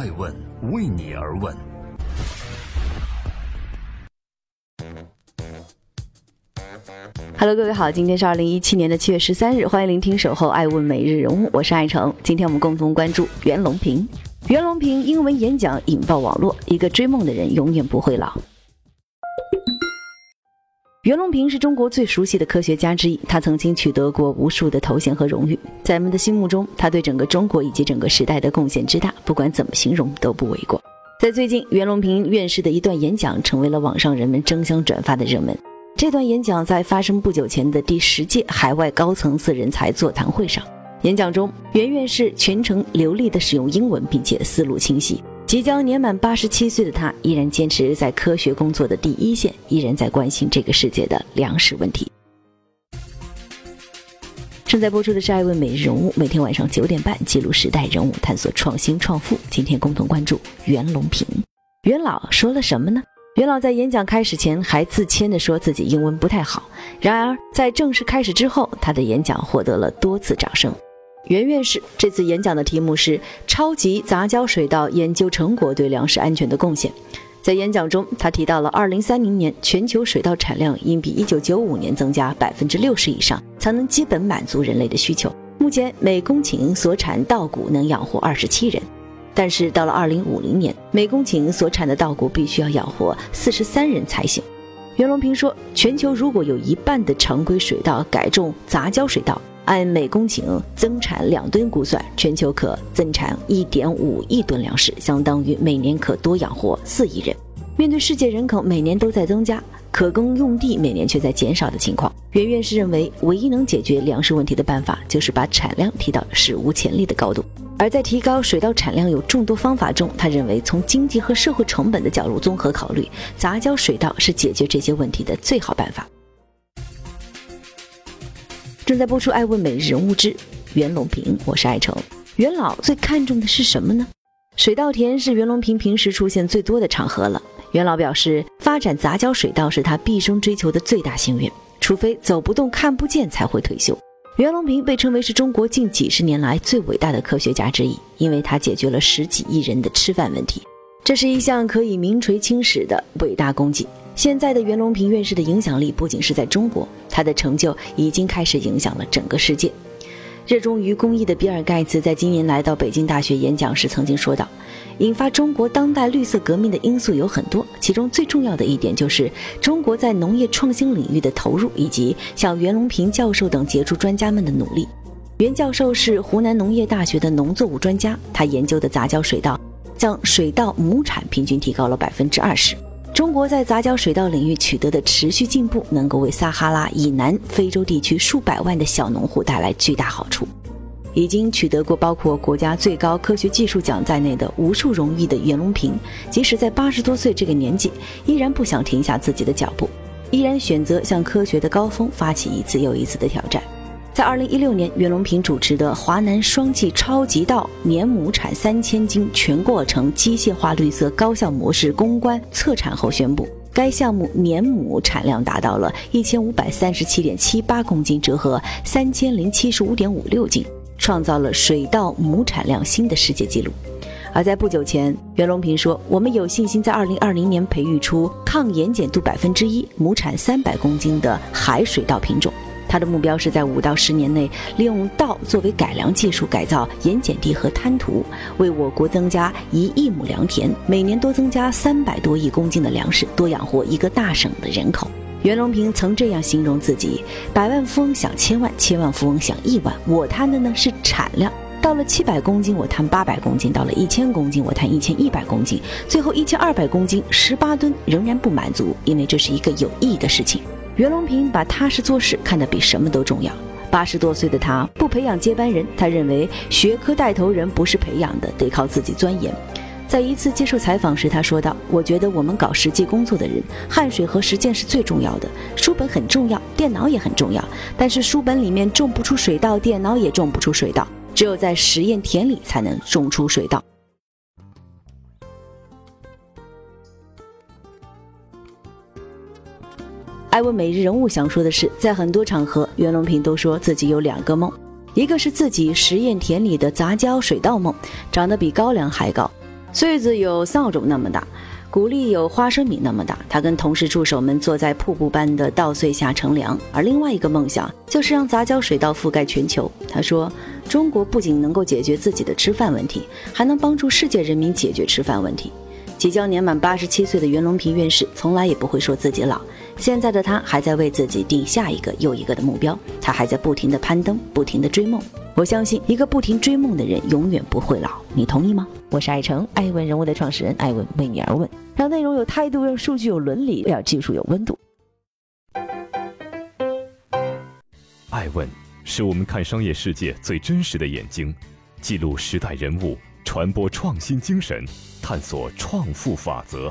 爱问为你而问。Hello，各位好，今天是二零一七年的七月十三日，欢迎聆听《守候爱问每日人物》，我是爱成。今天我们共同关注袁隆平。袁隆平英文演讲引爆网络，一个追梦的人永远不会老。袁隆平是中国最熟悉的科学家之一，他曾经取得过无数的头衔和荣誉。在人们的心目中，他对整个中国以及整个时代的贡献之大，不管怎么形容都不为过。在最近，袁隆平院士的一段演讲成为了网上人们争相转发的热门。这段演讲在发生不久前的第十届海外高层次人才座谈会上，演讲中，袁院士全程流利地使用英文，并且思路清晰。即将年满八十七岁的他，依然坚持在科学工作的第一线，依然在关心这个世界的粮食问题。正在播出的是《爱问每日人物》，每天晚上九点半记录时代人物，探索创新创富。今天共同关注袁隆平。袁老说了什么呢？袁老在演讲开始前还自谦地说自己英文不太好，然而在正式开始之后，他的演讲获得了多次掌声。袁院士这次演讲的题目是“超级杂交水稻研究成果对粮食安全的贡献”。在演讲中，他提到了2030年全球水稻产量应比1995年增加60%以上，才能基本满足人类的需求。目前每公顷所产稻谷能养活27人，但是到了2050年，每公顷所产的稻谷必须要养活43人才行。袁隆平说，全球如果有一半的常规水稻改种杂交水稻。按每公顷增产两吨估算，全球可增产一点五亿吨粮食，相当于每年可多养活四亿人。面对世界人口每年都在增加，可耕用地每年却在减少的情况，袁院士认为，唯一能解决粮食问题的办法就是把产量提到史无前例的高度。而在提高水稻产量有众多方法中，他认为从经济和社会成本的角度综合考虑，杂交水稻是解决这些问题的最好办法。正在播出《爱问每日人物之袁隆平》，我是爱成。袁老最看重的是什么呢？水稻田是袁隆平平时出现最多的场合了。袁老表示，发展杂交水稻是他毕生追求的最大心愿，除非走不动、看不见，才会退休。袁隆平被称为是中国近几十年来最伟大的科学家之一，因为他解决了十几亿人的吃饭问题，这是一项可以名垂青史的伟大功绩。现在的袁隆平院士的影响力不仅是在中国，他的成就已经开始影响了整个世界。热衷于公益的比尔·盖茨在今年来到北京大学演讲时曾经说道：“引发中国当代绿色革命的因素有很多，其中最重要的一点就是中国在农业创新领域的投入，以及像袁隆平教授等杰出专家们的努力。”袁教授是湖南农业大学的农作物专家，他研究的杂交水稻，将水稻亩产平均提高了百分之二十。中国在杂交水稻领域取得的持续进步，能够为撒哈拉以南非洲地区数百万的小农户带来巨大好处。已经取得过包括国家最高科学技术奖在内的无数荣誉的袁隆平，即使在八十多岁这个年纪，依然不想停下自己的脚步，依然选择向科学的高峰发起一次又一次的挑战。在二零一六年，袁隆平主持的华南双季超级稻年亩产三千斤全过程机械化绿色高效模式攻关测产后宣布，该项目年亩产量达到了一千五百三十七点七八公斤，折合三千零七十五点五六斤，创造了水稻亩产量新的世界纪录。而在不久前，袁隆平说：“我们有信心在二零二零年培育出抗盐碱度百分之一、亩产三百公斤的海水稻品种。”他的目标是在五到十年内，利用稻作为改良技术改造盐碱地和滩涂，为我国增加一亿亩良田，每年多增加三百多亿公斤的粮食，多养活一个大省的人口。袁隆平曾这样形容自己：百万富翁想千万，千万富翁想亿万。我贪的呢是产量，到了七百公斤我贪八百公斤，到了一千公斤我贪一千一百公斤，最后一千二百公斤十八吨仍然不满足，因为这是一个有意义的事情。袁隆平把踏实做事看得比什么都重要。八十多岁的他不培养接班人，他认为学科带头人不是培养的，得靠自己钻研。在一次接受采访时，他说道：“我觉得我们搞实际工作的人，汗水和实践是最重要的。书本很重要，电脑也很重要，但是书本里面种不出水稻，电脑也种不出水稻。只有在实验田里才能种出水稻。”艾问每日人物想说的是，在很多场合，袁隆平都说自己有两个梦，一个是自己实验田里的杂交水稻梦，长得比高粱还高；穗子有扫帚那么大。谷粒有花生米那么大，他跟同事助手们坐在瀑布般的稻穗下乘凉。而另外一个梦想就是让杂交水稻覆盖全球。他说：“中国不仅能够解决自己的吃饭问题，还能帮助世界人民解决吃饭问题。”即将年满八十七岁的袁隆平院士从来也不会说自己老。现在的他还在为自己定下一个又一个的目标，他还在不停地攀登，不停地追梦。我相信，一个不停追梦的人永远不会老。你同意吗？我是爱成爱问人物的创始人，爱问为你而问，让内容有态度，让数据有伦理，让技术有温度。爱问是我们看商业世界最真实的眼睛，记录时代人物，传播创新精神，探索创富法则。